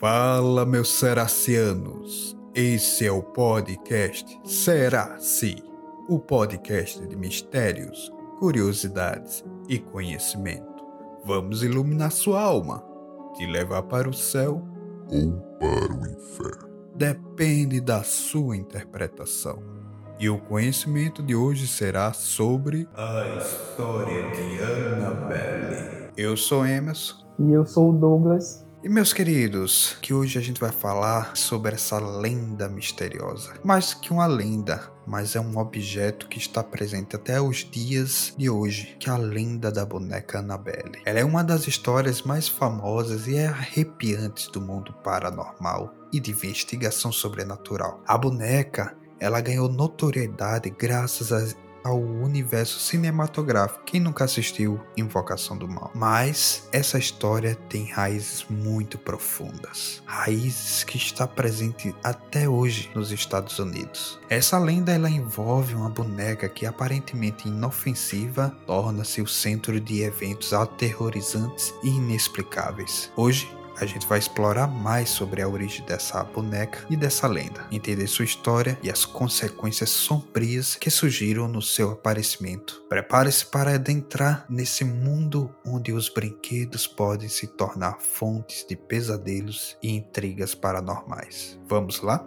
Fala, meus seracianos. Esse é o podcast Será-se, o podcast de mistérios, curiosidades e conhecimento. Vamos iluminar sua alma, te levar para o céu ou para o inferno. Depende da sua interpretação. E o conhecimento de hoje será sobre a história de Annabelle. Eu sou Emerson. E eu sou o Douglas. E meus queridos, que hoje a gente vai falar sobre essa lenda misteriosa. Mais que uma lenda, mas é um objeto que está presente até os dias de hoje, que é a lenda da boneca Annabelle. Ela é uma das histórias mais famosas e arrepiantes do mundo paranormal e de investigação sobrenatural. A boneca ela ganhou notoriedade graças ao universo cinematográfico. Quem nunca assistiu Invocação do Mal? Mas essa história tem raízes muito profundas, raízes que está presente até hoje nos Estados Unidos. Essa lenda ela envolve uma boneca que aparentemente inofensiva torna-se o centro de eventos aterrorizantes e inexplicáveis. Hoje a gente vai explorar mais sobre a origem dessa boneca e dessa lenda, entender sua história e as consequências sombrias que surgiram no seu aparecimento. Prepare-se para adentrar nesse mundo onde os brinquedos podem se tornar fontes de pesadelos e intrigas paranormais. Vamos lá?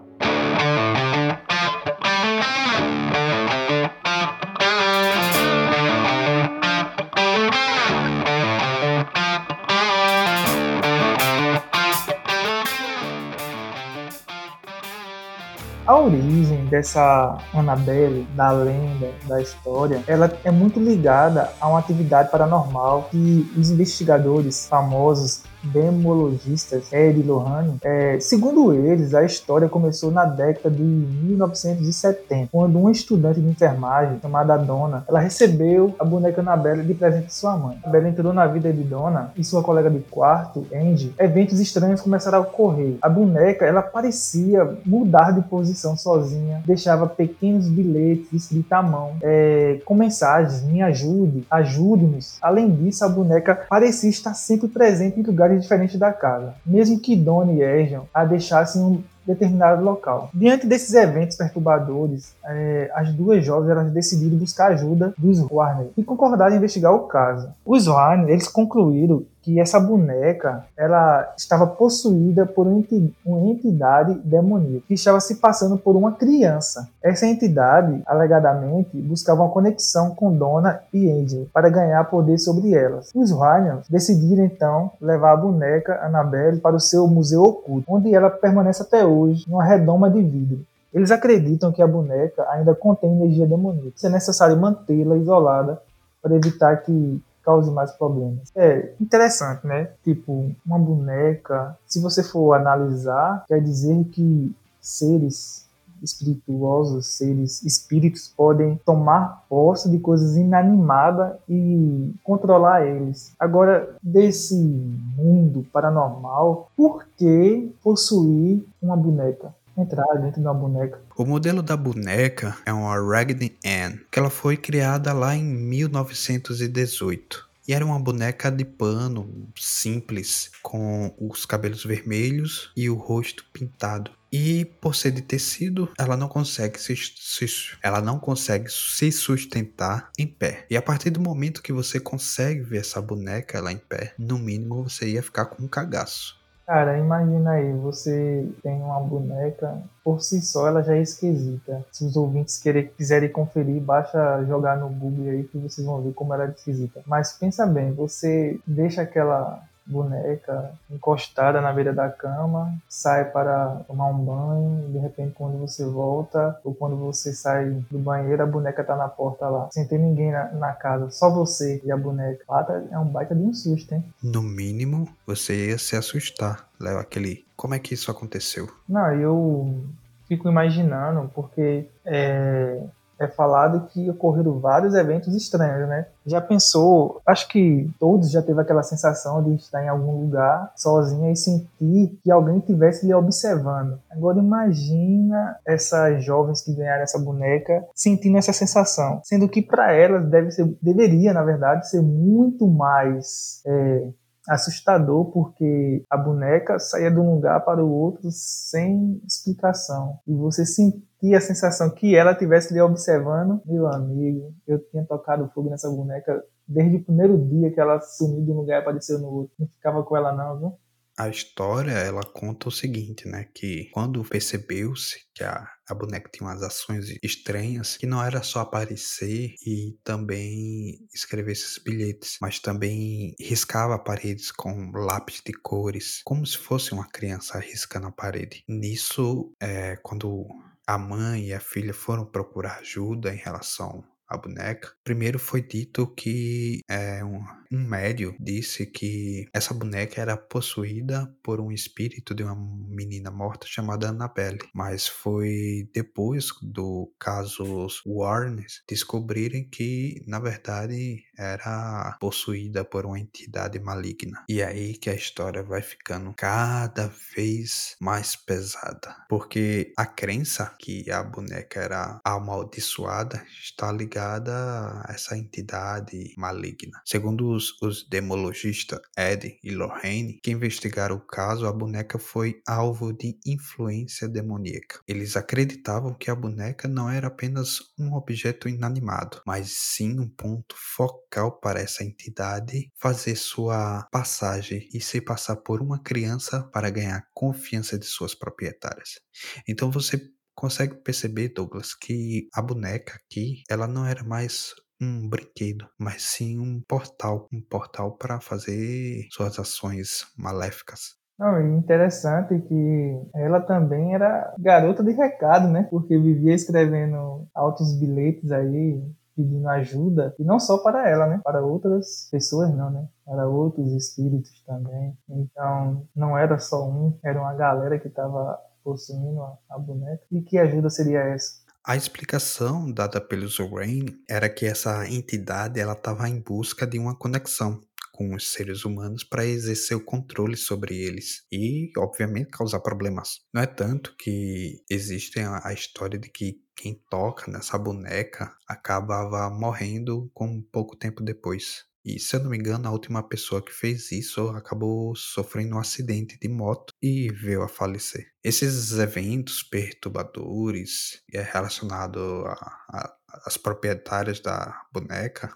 Oh, origem dessa Annabelle, da lenda, da história, ela é muito ligada a uma atividade paranormal que os investigadores famosos demologistas Ed Lohane, é, segundo eles, a história começou na década de 1970, quando uma estudante de enfermagem chamada Donna, ela recebeu a boneca Annabelle de presente de sua mãe. Annabelle entrou na vida de Donna e sua colega de quarto, Andy. Eventos estranhos começaram a ocorrer. A boneca, ela parecia mudar de posição sozinha, deixava pequenos bilhetes escritos à mão, é, com mensagens: me ajude, ajude-nos. Além disso, a boneca parecia estar sempre presente em lugares diferentes da casa, mesmo que Dona e Erjan a deixassem determinado local. Diante desses eventos perturbadores, é, as duas jovens elas decidiram buscar ajuda dos Warner e concordaram em investigar o caso. Os Warner eles concluíram que essa boneca ela estava possuída por uma entidade demoníaca que estava se passando por uma criança. Essa entidade, alegadamente, buscava uma conexão com Donna e Angel para ganhar poder sobre elas. Os Rhinos decidiram então levar a boneca Annabelle para o seu museu oculto, onde ela permanece até hoje numa redoma de vidro. Eles acreditam que a boneca ainda contém energia demoníaca. É necessário mantê-la isolada para evitar que cause mais problemas. É interessante, né? Tipo, uma boneca, se você for analisar, quer dizer que seres espirituosos, seres espíritos podem tomar posse de coisas inanimadas e controlar eles. Agora, desse mundo paranormal, por que possuir uma boneca? entrar dentro da boneca. O modelo da boneca é uma Raggedy Ann, que ela foi criada lá em 1918. E era uma boneca de pano simples, com os cabelos vermelhos e o rosto pintado. E por ser de tecido, ela não consegue se, se, ela não consegue se sustentar em pé. E a partir do momento que você consegue ver essa boneca lá em pé, no mínimo você ia ficar com um cagaço. Cara, imagina aí, você tem uma boneca, por si só ela já é esquisita. Se os ouvintes querem, quiserem conferir, basta jogar no Google aí que vocês vão ver como ela é esquisita. Mas pensa bem, você deixa aquela boneca encostada na beira da cama, sai para tomar um banho, de repente quando você volta ou quando você sai do banheiro, a boneca tá na porta lá, sem ter ninguém na, na casa, só você e a boneca. Lá tá, é um baita de um susto, hein? No mínimo, você ia se assustar, leva aquele. Como é que isso aconteceu? Não, eu fico imaginando, porque é, é falado que ocorreram vários eventos estranhos, né? Já pensou? Acho que todos já teve aquela sensação de estar em algum lugar sozinha e sentir que alguém estivesse lhe observando. Agora imagina essas jovens que ganharam essa boneca sentindo essa sensação, sendo que para elas deve ser, deveria, na verdade, ser muito mais é, assustador porque a boneca saía de um lugar para o outro sem explicação e você sentia a sensação que ela estivesse lhe observando. Meu amigo, eu tinha tocado fogo nessa boneca desde o primeiro dia que ela sumiu de um lugar e apareceu no outro. Não ficava com ela não, viu? A história, ela conta o seguinte, né? Que quando percebeu-se que a, a boneca tinha umas ações estranhas, que não era só aparecer e também escrever esses bilhetes, mas também riscava paredes com lápis de cores, como se fosse uma criança riscando a parede. Nisso, é, quando a mãe e a filha foram procurar ajuda em relação à boneca, primeiro foi dito que é, um, um médio disse que essa boneca era possuída por um espírito de uma menina morta chamada Annabelle, mas foi depois do caso Warren descobrirem que na verdade era possuída por uma entidade maligna. E é aí que a história vai ficando cada vez mais pesada, porque a crença que a boneca era amaldiçoada está ligada a essa entidade maligna. Segundo os, os demologistas Ed e Lorraine, que investigaram o caso, a boneca foi alvo de influência demoníaca. Eles acreditavam que a boneca não era apenas um objeto inanimado, mas sim um ponto focal para essa entidade fazer sua passagem e se passar por uma criança para ganhar confiança de suas proprietárias. Então você consegue perceber, Douglas, que a boneca aqui, ela não era mais um brinquedo, mas sim um portal, um portal para fazer suas ações maléficas. Não, interessante que ela também era garota de recado, né? Porque vivia escrevendo altos bilhetes aí, pedindo ajuda, e não só para ela, né? Para outras pessoas não, né? Para outros espíritos também. Então, não era só um, era uma galera que estava possuindo a, a boneca. E que ajuda seria essa? A explicação dada pelo Zorain era que essa entidade ela estava em busca de uma conexão com os seres humanos para exercer o controle sobre eles e, obviamente, causar problemas. Não é tanto que existe a, história de que quem toca nessa boneca acabava morrendo com pouco tempo depois. E se eu não me engano, a última pessoa que fez isso acabou sofrendo um acidente de moto e veio a falecer. Esses eventos perturbadores é relacionado às proprietárias da boneca,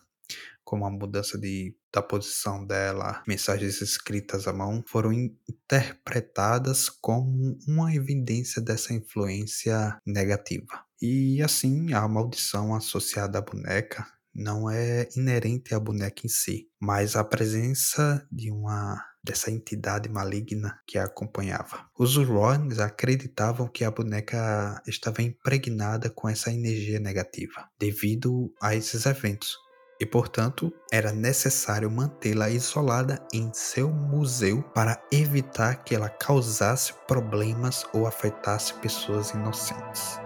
como a mudança de, da posição dela, mensagens escritas à mão, foram interpretadas como uma evidência dessa influência negativa. E assim, a maldição associada à boneca não é inerente à boneca em si, mas a presença de uma dessa entidade maligna que a acompanhava. Os Urons acreditavam que a boneca estava impregnada com essa energia negativa, devido a esses eventos, e, portanto, era necessário mantê-la isolada em seu museu para evitar que ela causasse problemas ou afetasse pessoas inocentes.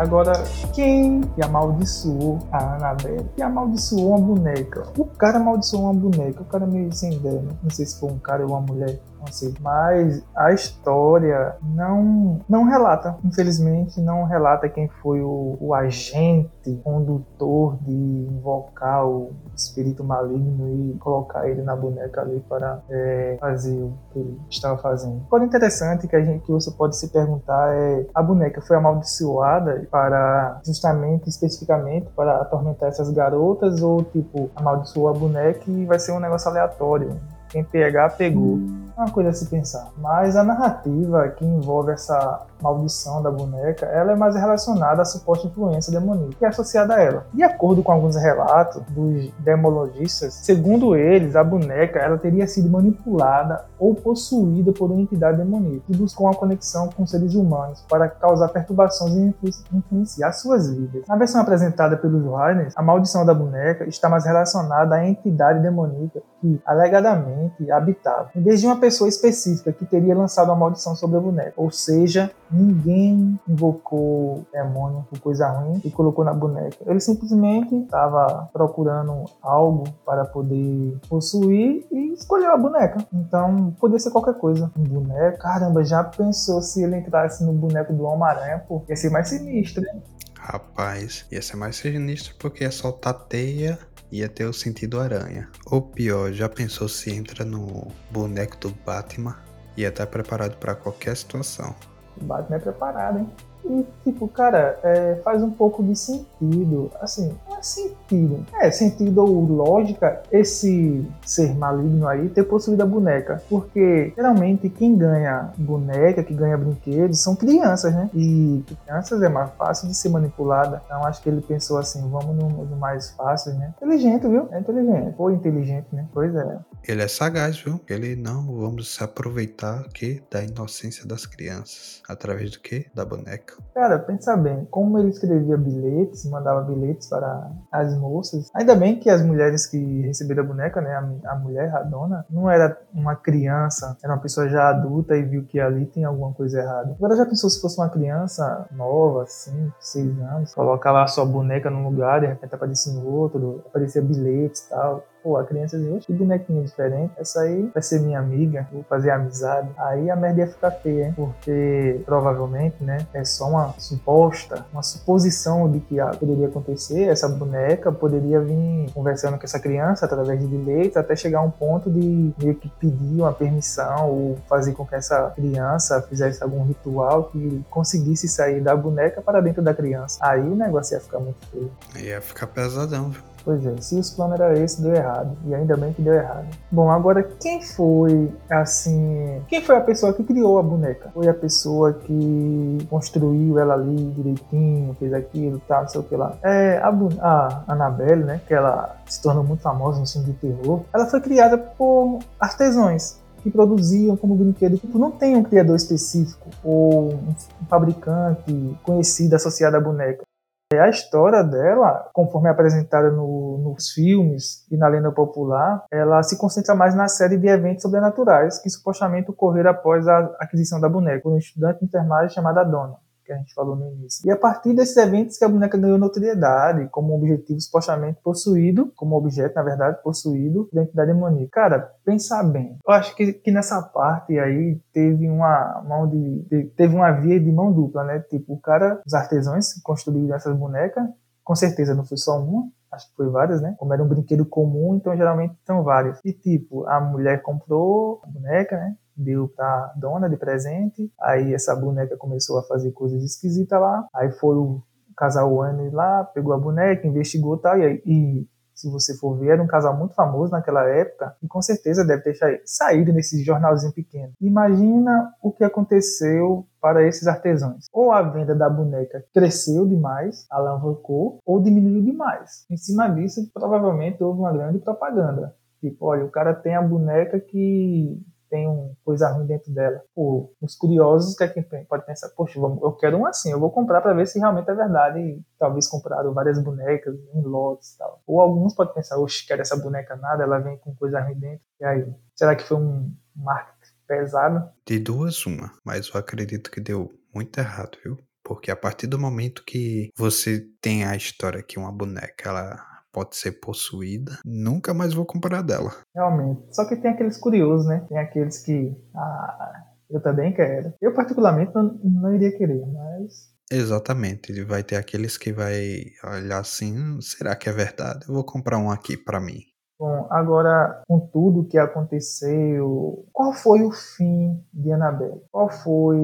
Agora, quem amaldiçoou a Annabelle? Que amaldiçoou uma boneca? O cara amaldiçoou uma boneca. O cara meio sem ideia, né? Não sei se foi um cara ou uma mulher sei. Mas a história não, não relata, infelizmente, não relata quem foi o, o agente condutor de invocar o espírito maligno e colocar ele na boneca ali para é, fazer o que ele estava fazendo. Coisa interessante que a gente que você pode se perguntar é a boneca foi amaldiçoada para justamente especificamente para atormentar essas garotas ou tipo amaldiçoou a boneca e vai ser um negócio aleatório quem pegar, pegou. Uma coisa a se pensar. Mas a narrativa que envolve essa maldição da boneca, ela é mais relacionada à suposta influência demoníaca é associada a ela. De acordo com alguns relatos dos demologistas, segundo eles, a boneca ela teria sido manipulada ou possuída por uma entidade demoníaca que buscou uma conexão com seres humanos para causar perturbações e influenciar suas vidas. Na versão apresentada pelos Rainers, a maldição da boneca está mais relacionada à entidade demoníaca que alegadamente habitava, em vez de uma pessoa específica que teria lançado a maldição sobre a boneca. Ou seja, ninguém invocou demônio por coisa ruim e colocou na boneca. Ele simplesmente estava procurando algo para poder possuir e escolheu a boneca. Então, podia ser qualquer coisa. Um boneco, caramba, já pensou se ele entrasse no boneco do Homem-Aranha? Pô, ia ser mais sinistro, hein? Rapaz, ia ser mais sinistro porque ia soltar teia ia ter o sentido aranha. Ou pior, já pensou se entra no boneco do Batman? Ia estar preparado para qualquer situação. O Batman é preparado, hein? E, tipo, cara, é, faz um pouco de sentido. Assim, é sentido. É sentido ou lógica esse ser maligno aí ter possuído a boneca. Porque, geralmente, quem ganha boneca, que ganha brinquedos, são crianças, né? E crianças é mais fácil de ser manipulada. Então, acho que ele pensou assim, vamos no, no mais fácil, né? Inteligente, viu? É inteligente. Ou inteligente, né? Pois é. Ele é sagaz, viu? Ele não vamos se aproveitar aqui da inocência das crianças. Através do que? Da boneca. Cara, pensa bem, como ele escrevia bilhetes, mandava bilhetes para as moças. Ainda bem que as mulheres que receberam a boneca, né, a, a mulher, a dona, não era uma criança, era uma pessoa já adulta e viu que ali tem alguma coisa errada. Agora já pensou se fosse uma criança nova, 5, 6 anos, colocar lá sua boneca num lugar, de repente aparecia em outro, aparecia bilhetes e tal. Pô, a criança diz, oxe, que bonequinha diferente. Essa aí vai ser minha amiga, vou fazer amizade. Aí a merda ia ficar feia, hein? Porque provavelmente, né, é só uma suposta, uma suposição de que poderia acontecer. Essa boneca poderia vir conversando com essa criança através de bilhetes até chegar a um ponto de meio que pedir uma permissão ou fazer com que essa criança fizesse algum ritual que conseguisse sair da boneca para dentro da criança. Aí o negócio ia ficar muito feio. Ia ficar pesadão, viu? Pois é, se os planos era esse, deu errado. E ainda bem que deu errado. Bom, agora quem foi, assim. Quem foi a pessoa que criou a boneca? Foi a pessoa que construiu ela ali direitinho, fez aquilo, tal, não sei o que lá. É, a, a Annabelle, né? Que ela se tornou muito famosa no filme de terror. Ela foi criada por artesãos que produziam como brinquedo. Tipo, não tem um criador específico ou um fabricante conhecido associado à boneca. A história dela, conforme é apresentada no, nos filmes e na lenda popular, ela se concentra mais na série de eventos sobrenaturais que supostamente ocorreram após a aquisição da boneca por um estudante intermário chamada Donna que a gente falou no início. E a partir desses eventos que a boneca ganhou notoriedade, como objetivo supostamente possuído, como objeto, na verdade, possuído dentro da demoníaca. Cara, pensar bem. Eu acho que, que nessa parte aí teve uma mão de, teve uma via de mão dupla, né? Tipo, o cara, os artesãos construíram essas bonecas, com certeza não foi só uma, acho que foi várias, né? Como era um brinquedo comum, então geralmente são várias. E tipo, a mulher comprou a boneca, né? Deu pra dona de presente. Aí essa boneca começou a fazer coisas esquisitas lá. Aí foi o casal Anne lá, pegou a boneca, investigou tal, e, e se você for ver, era um casal muito famoso naquela época e com certeza deve ter saído nesse jornalzinho pequeno. Imagina o que aconteceu para esses artesãos. Ou a venda da boneca cresceu demais, alavancou, ou diminuiu demais. Em cima disso, provavelmente houve uma grande propaganda. Tipo, olha, o cara tem a boneca que tem uma coisa ruim dentro dela. Pô, os curiosos que é pode pensar, poxa, eu quero um assim, eu vou comprar para ver se realmente é verdade. E talvez compraram várias bonecas em lotes e tal. Ou alguns podem pensar, oxe, quero essa boneca nada, ela vem com coisa ruim dentro. E aí, será que foi um marketing pesado? De duas, uma. Mas eu acredito que deu muito errado, viu? Porque a partir do momento que você tem a história que uma boneca, ela pode ser possuída, nunca mais vou comprar dela. Realmente. Só que tem aqueles curiosos, né? Tem aqueles que. Ah, eu também quero. Eu, particularmente, não, não iria querer, mas. Exatamente, ele vai ter aqueles que vai olhar assim, será que é verdade? Eu vou comprar um aqui para mim. Bom, agora com tudo que aconteceu, qual foi o fim de Annabelle? Qual foi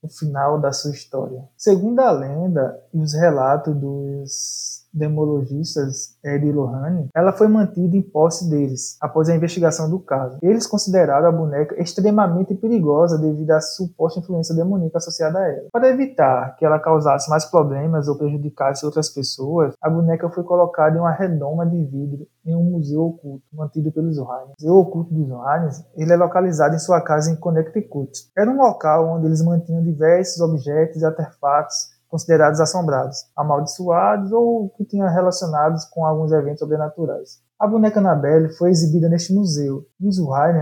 o final da sua história? Segundo a lenda e os relatos dos demologistas Ed Lohane, ela foi mantida em posse deles após a investigação do caso. Eles consideraram a boneca extremamente perigosa devido à suposta influência demoníaca associada a ela. Para evitar que ela causasse mais problemas ou prejudicasse outras pessoas, a boneca foi colocada em uma redoma de vidro em um museu oculto mantido pelos Ohanians. O Museu Oculto dos Ohanians ele é localizado em sua casa em Connecticut. Era um local onde eles mantinham diversos objetos e artefatos considerados assombrados, amaldiçoados ou que tinham relacionados com alguns eventos sobrenaturais. A boneca Annabelle foi exibida neste museu, e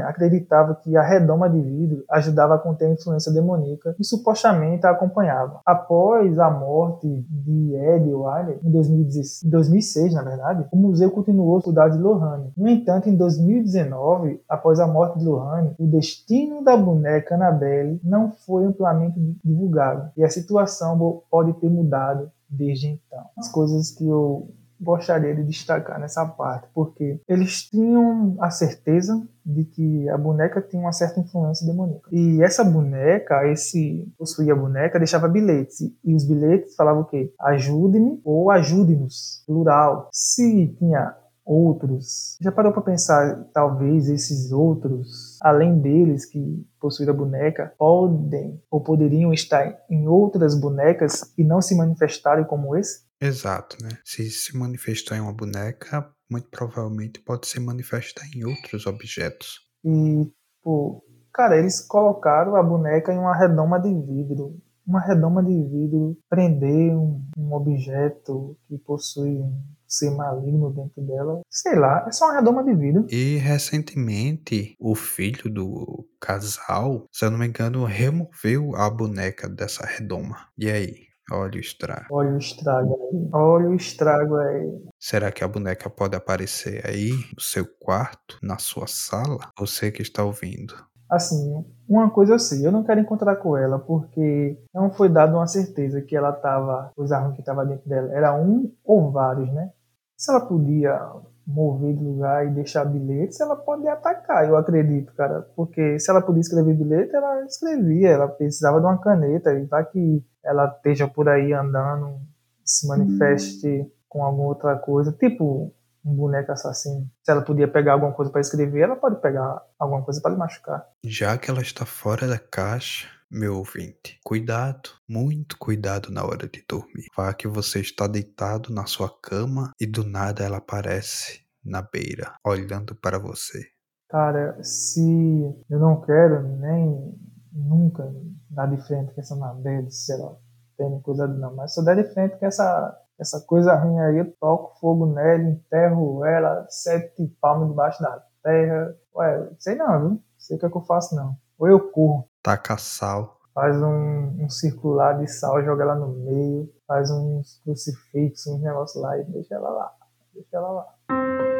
acreditava que a redoma de vidro ajudava a conter a influência demoníaca e supostamente a acompanhava. Após a morte de Ed Weiler, em 2006, na verdade, o museu continuou a cuidar de Lohane. No entanto, em 2019, após a morte de Lohane, o destino da boneca Annabelle não foi amplamente divulgado, e a situação pode ter mudado desde então. As coisas que eu gostaria de destacar nessa parte, porque eles tinham a certeza de que a boneca tinha uma certa influência demoníaca. E essa boneca, esse possuía a boneca, deixava bilhetes. E os bilhetes falavam o quê? Ajude-me ou ajude-nos, plural. Se tinha outros. Já parou para pensar, talvez esses outros, além deles que possuíram a boneca, podem ou poderiam estar em outras bonecas e não se manifestarem como esse? Exato, né? Se se manifestou em uma boneca, muito provavelmente pode se manifestar em outros objetos. E, pô, cara, eles colocaram a boneca em uma redoma de vidro. Uma redoma de vidro prender um, um objeto que possui um ser maligno dentro dela. Sei lá, é só uma redoma de vidro. E recentemente, o filho do casal, se eu não me engano, removeu a boneca dessa redoma. E aí? Olha o estrago. Olha o estrago aí. Olha o estrago aí. Será que a boneca pode aparecer aí no seu quarto, na sua sala? Você que está ouvindo. Assim, uma coisa eu sei, eu não quero encontrar com ela porque não foi dado uma certeza que ela estava, os armas que estava dentro dela, era um ou vários, né? Se ela podia mover de lugar e deixar bilhetes, ela pode atacar, eu acredito, cara. Porque se ela podia escrever bilhete, ela escrevia, ela precisava de uma caneta, e vai que ela esteja por aí andando, se manifeste hum. com alguma outra coisa, tipo um boneco assassino. Se ela podia pegar alguma coisa para escrever, ela pode pegar alguma coisa para lhe machucar. Já que ela está fora da caixa, meu ouvinte, cuidado, muito cuidado na hora de dormir. Vá que você está deitado na sua cama e do nada ela aparece na beira, olhando para você. Cara, se eu não quero nem nunca dar de frente com essa Anabelle, sei lá, tendo cuidado não, mas se eu der de frente com essa, essa coisa ruim aí, eu toco fogo nela, enterro ela, sete palmas debaixo da terra. Ué, sei não, viu? Sei o que, é que eu faço não. Ou eu corro. Taca sal. Faz um, um circular de sal, joga ela no meio, faz uns crucifixos, uns negócios lá e deixa ela lá. Deixa ela lá.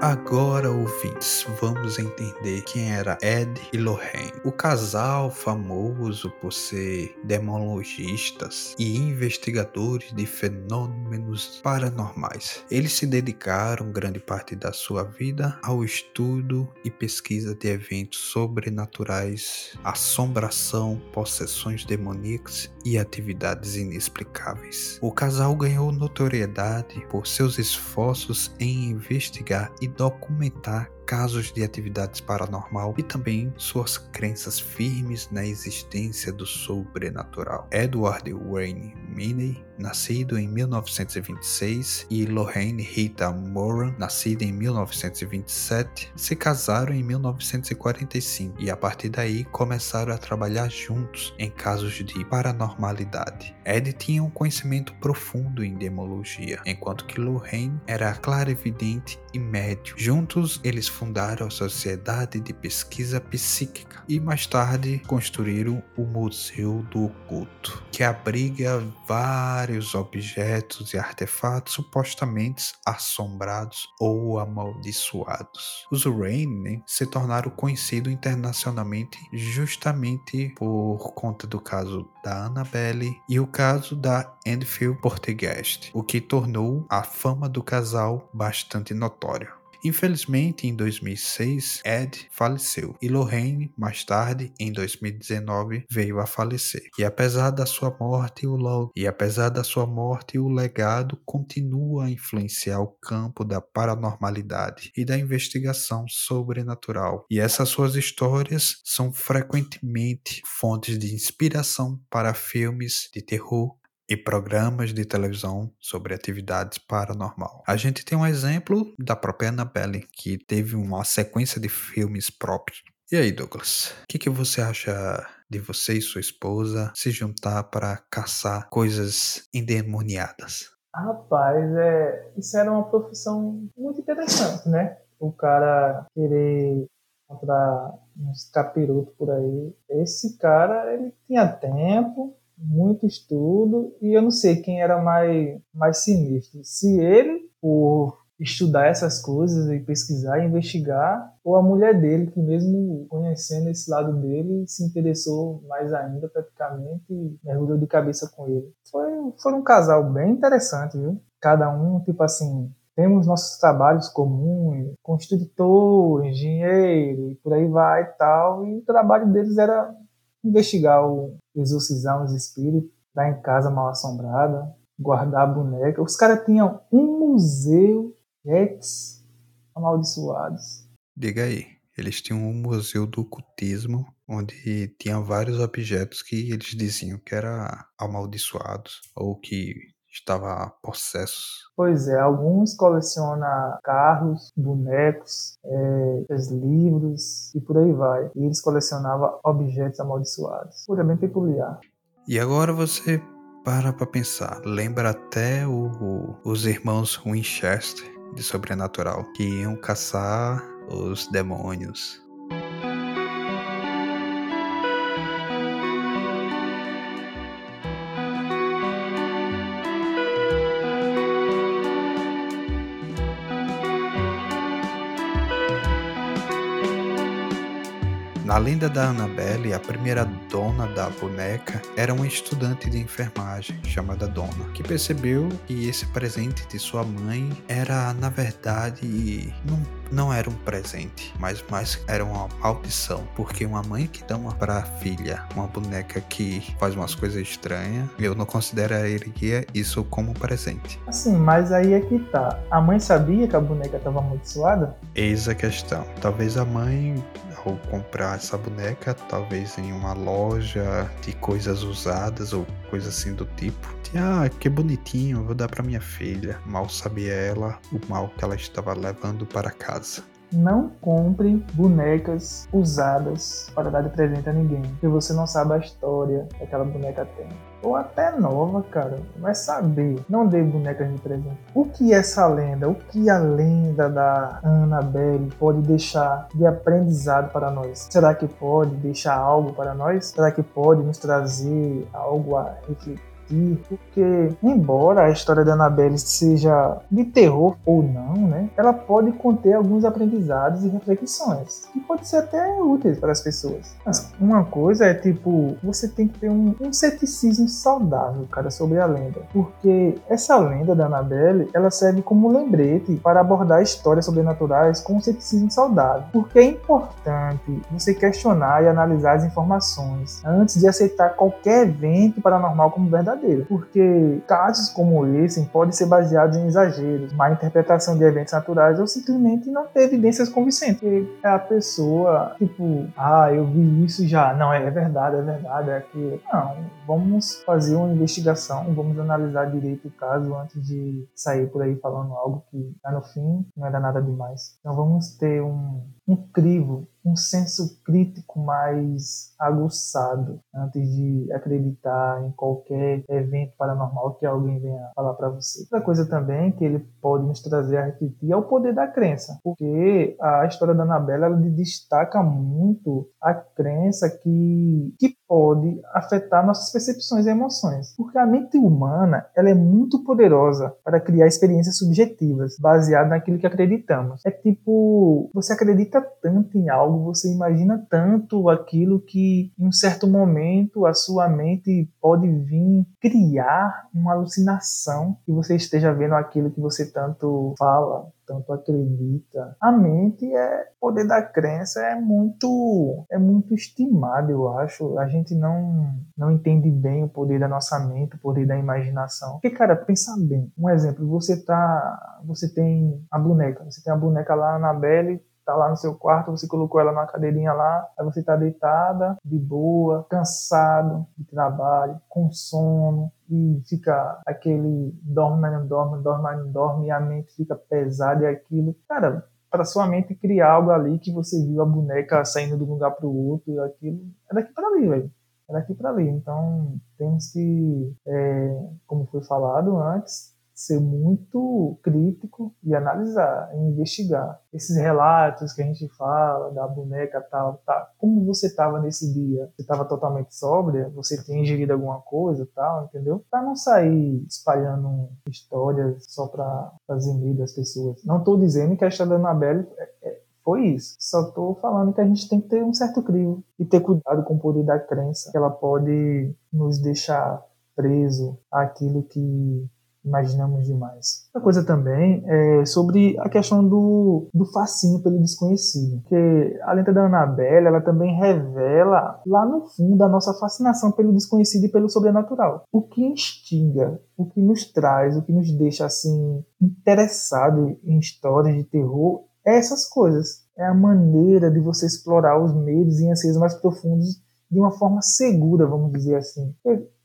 Agora, ouvintes, vamos entender quem era Ed e Lorraine. O casal famoso por ser demologistas e investigadores de fenômenos paranormais. Eles se dedicaram grande parte da sua vida ao estudo e pesquisa de eventos sobrenaturais, assombração, possessões demoníacas e atividades inexplicáveis. O casal ganhou notoriedade por seus esforços em investigar e documentar casos de atividades paranormal e também suas crenças firmes na existência do sobrenatural. Edward Wayne Miney, nascido em 1926, e Lorraine Rita Moran, nascida em 1927, se casaram em 1945 e a partir daí começaram a trabalhar juntos em casos de paranormalidade. Ed tinha um conhecimento profundo em demologia, enquanto que Lorraine era clarividente e médio. Juntos, eles fundaram a Sociedade de Pesquisa Psíquica e mais tarde construíram o Museu do Oculto, que abriga vários objetos e artefatos supostamente assombrados ou amaldiçoados. Os Rain né, se tornaram conhecidos internacionalmente justamente por conta do caso da Annabelle e o caso da Enfield Portgast, o que tornou a fama do casal bastante notória. Infelizmente, em 2006, Ed faleceu e Lorraine, mais tarde, em 2019, veio a falecer. E apesar da sua morte, o e apesar da sua morte, o legado continua a influenciar o campo da paranormalidade e da investigação sobrenatural. E essas suas histórias são frequentemente fontes de inspiração para filmes de terror e programas de televisão sobre atividades paranormal. A gente tem um exemplo da própria Annabelle, que teve uma sequência de filmes próprios. E aí, Douglas, o que, que você acha de você e sua esposa se juntar para caçar coisas endemoniadas? Rapaz, é, isso era uma profissão muito interessante, né? O cara querer encontrar uns capirotos por aí. Esse cara, ele tinha tempo, muito estudo, e eu não sei quem era mais, mais sinistro. Se ele, por estudar essas coisas e pesquisar investigar, ou a mulher dele, que mesmo conhecendo esse lado dele, se interessou mais ainda praticamente e mergulhou de cabeça com ele. Foi, foi um casal bem interessante, viu? Cada um, tipo assim, temos nossos trabalhos comuns, construtor, engenheiro, e por aí vai e tal, e o trabalho deles era investigar o exorcizar os espíritos, estar em casa mal assombrada, guardar boneca. Os caras tinham um museu Rex amaldiçoados. Diga aí, eles tinham um museu do ocultismo onde tinha vários objetos que eles diziam que eram amaldiçoados ou que estava possessos. Pois é, alguns colecionam carros, bonecos, é, livros e por aí vai. E eles colecionavam objetos amaldiçoados. Pura bem peculiar. E agora você para para pensar. Lembra até o, o, os irmãos Winchester de sobrenatural que iam caçar os demônios. Na lenda da Annabelle, a primeira dona da boneca era uma estudante de enfermagem chamada Dona, que percebeu que esse presente de sua mãe era, na verdade, não, não era um presente, mas mais era uma maldição, porque uma mãe que dá uma para a filha uma boneca que faz umas coisas estranhas, eu não consideraria isso como presente. Assim, mas aí é que tá. A mãe sabia que a boneca estava amaldiçoada? Eis a questão. Talvez a mãe ou comprar essa boneca, talvez em uma loja de coisas usadas ou coisa assim do tipo. Ah, que bonitinho, vou dar para minha filha. Mal sabia ela o mal que ela estava levando para casa. Não compre bonecas usadas para dar de presente a ninguém, porque você não sabe a história que aquela boneca tem. Ou até nova, cara, vai saber. Não dê bonecas de presente. O que essa lenda? O que a lenda da Annabelle pode deixar de aprendizado para nós? Será que pode deixar algo para nós? Será que pode nos trazer algo a refletir? Porque embora a história da Annabelle seja de terror ou não, né, ela pode conter alguns aprendizados e reflexões que pode ser até úteis para as pessoas. Mas uma coisa é tipo, você tem que ter um, um ceticismo saudável, cara, sobre a lenda, porque essa lenda da Annabelle, ela serve como lembrete para abordar histórias sobrenaturais com um ceticismo saudável, porque é importante você questionar e analisar as informações antes de aceitar qualquer evento paranormal como verdadeiro porque casos como esse podem ser baseados em exageros, má interpretação de eventos naturais ou simplesmente não ter evidências convincentes. E a pessoa, tipo, ah, eu vi isso já, não, é verdade, é verdade, é aquilo. Não, vamos fazer uma investigação, vamos analisar direito o caso antes de sair por aí falando algo que, tá no fim, não era nada demais. Então vamos ter um, um crivo um senso crítico mais aguçado antes de acreditar em qualquer evento paranormal que alguém venha falar para você. Outra coisa também que ele pode nos trazer a refletir é o poder da crença, porque a história da Anabela ela destaca muito a crença que, que pode afetar nossas percepções e emoções, porque a mente humana ela é muito poderosa para criar experiências subjetivas baseadas naquilo que acreditamos. É tipo, você acredita tanto em algo você imagina tanto aquilo que em um certo momento a sua mente pode vir criar uma alucinação que você esteja vendo aquilo que você tanto fala, tanto acredita. A mente é poder da crença é muito é muito estimado, eu acho. A gente não não entende bem o poder da nossa mente, o poder da imaginação. Porque cara, pensa bem. Um exemplo, você tá você tem a boneca, você tem a boneca lá na Belle tá lá no seu quarto, você colocou ela numa cadeirinha lá, aí você tá deitada, de boa, cansado de trabalho, com sono, e fica aquele dorme, mas não dorme, dorme, mas não dorme, e a mente fica pesada e aquilo. Cara, para sua mente criar algo ali que você viu a boneca saindo de um lugar para o outro e aquilo, é daqui para ali, velho. é daqui para ali. Então, temos que, é, como foi falado antes, ser muito crítico e analisar, e investigar. Esses relatos que a gente fala da boneca tal, tá, como você estava nesse dia? Você estava totalmente sóbria? Você tinha ingerido alguma coisa tal, entendeu? Para não sair espalhando histórias só para fazer medo das pessoas. Não estou dizendo que a história da Annabelle é, é, foi isso. Só estou falando que a gente tem que ter um certo crivo e ter cuidado com o poder da crença, ela pode nos deixar preso àquilo que imaginamos demais. Outra coisa também é sobre a questão do, do fascínio pelo desconhecido, que a lenta da Annabelle ela também revela lá no fundo a nossa fascinação pelo desconhecido e pelo sobrenatural. O que instiga, o que nos traz, o que nos deixa assim interessado em histórias de terror é essas coisas. É a maneira de você explorar os medos e anseios mais profundos de uma forma segura, vamos dizer assim.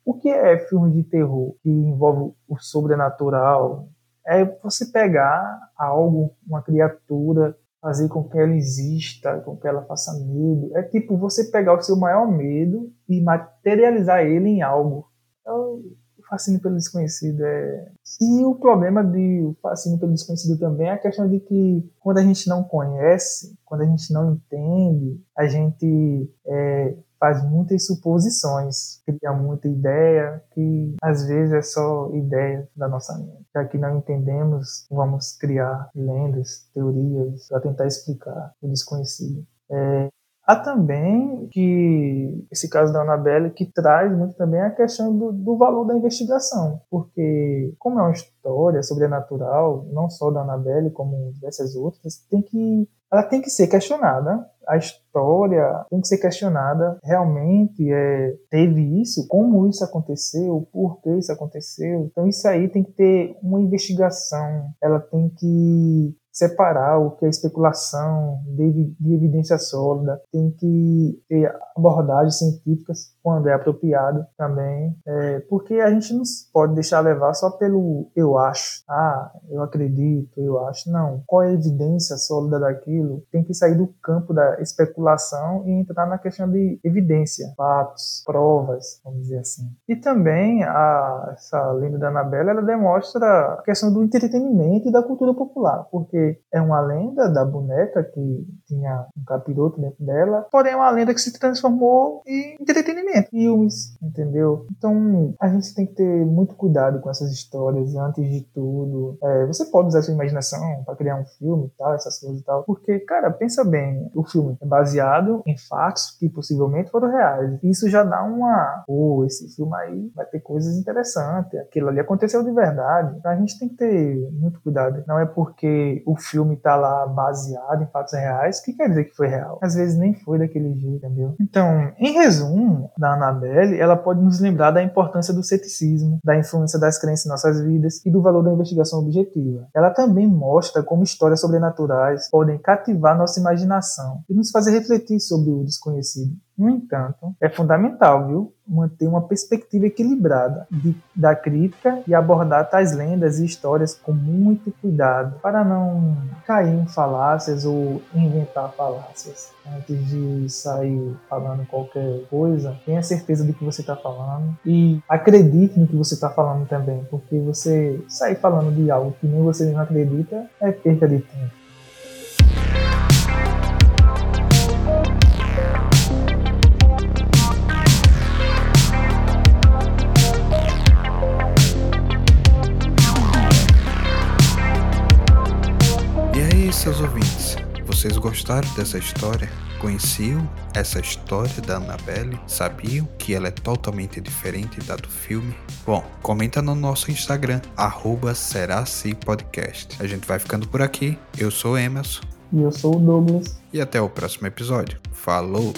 O que é filme de terror que envolve o sobrenatural? É você pegar algo, uma criatura, fazer com que ela exista, com que ela faça medo. É tipo você pegar o seu maior medo e materializar ele em algo. Então, o fascínio pelo desconhecido é. E o problema de o fascínio pelo desconhecido também é a questão de que quando a gente não conhece, quando a gente não entende, a gente é, faz muitas suposições, cria muita ideia que às vezes é só ideia da nossa mente. Já que não entendemos, vamos criar lendas, teorias para tentar explicar o desconhecido. É, Há também que esse caso da Annabelle que traz muito também a questão do, do, valor da investigação, porque como é uma história sobrenatural, não só da Annabelle como diversas outras, tem que ela tem que ser questionada. A história tem que ser questionada. Realmente é, teve isso? Como isso aconteceu? Por que isso aconteceu? Então isso aí tem que ter uma investigação. Ela tem que separar o que é especulação de, de evidência sólida, tem que ter abordagens científicas quando é apropriado também, é, porque a gente não pode deixar levar só pelo eu acho, ah, eu acredito, eu acho, não. Qual é a evidência sólida daquilo? Tem que sair do campo da especulação e entrar na questão de evidência, fatos, provas, vamos dizer assim. E também a, essa lenda da Anabela, ela demonstra a questão do entretenimento e da cultura popular, porque é uma lenda da boneca que tinha um capiroto dentro dela, porém é uma lenda que se transformou em entretenimento, filmes, entendeu? Então a gente tem que ter muito cuidado com essas histórias antes de tudo. É, você pode usar sua imaginação para criar um filme e tal, essas coisas e tal, porque, cara, pensa bem, o filme é baseado em fatos que possivelmente foram reais. Isso já dá uma, oh, esse filme aí vai ter coisas interessantes, aquilo ali aconteceu de verdade. Então a gente tem que ter muito cuidado. Não é porque o o filme tá lá baseado em fatos reais, que quer dizer que foi real? Às vezes nem foi daquele jeito, entendeu? Então, em resumo, da Annabelle, ela pode nos lembrar da importância do ceticismo, da influência das crenças em nossas vidas e do valor da investigação objetiva. Ela também mostra como histórias sobrenaturais podem cativar nossa imaginação e nos fazer refletir sobre o desconhecido. No entanto, é fundamental, viu, manter uma perspectiva equilibrada de, da crítica e abordar tais lendas e histórias com muito cuidado para não cair em falácias ou inventar falácias. Antes de sair falando qualquer coisa, tenha certeza do que você está falando e acredite no que você está falando também, porque você sair falando de algo que nem você não acredita é perda de tempo. Gostaram dessa história? Conheciam essa história da Annabelle? Sabiam que ela é totalmente diferente da do filme? Bom, comenta no nosso Instagram, arroba Podcast. A gente vai ficando por aqui. Eu sou Emerson. E eu sou o Douglas. E até o próximo episódio. Falou!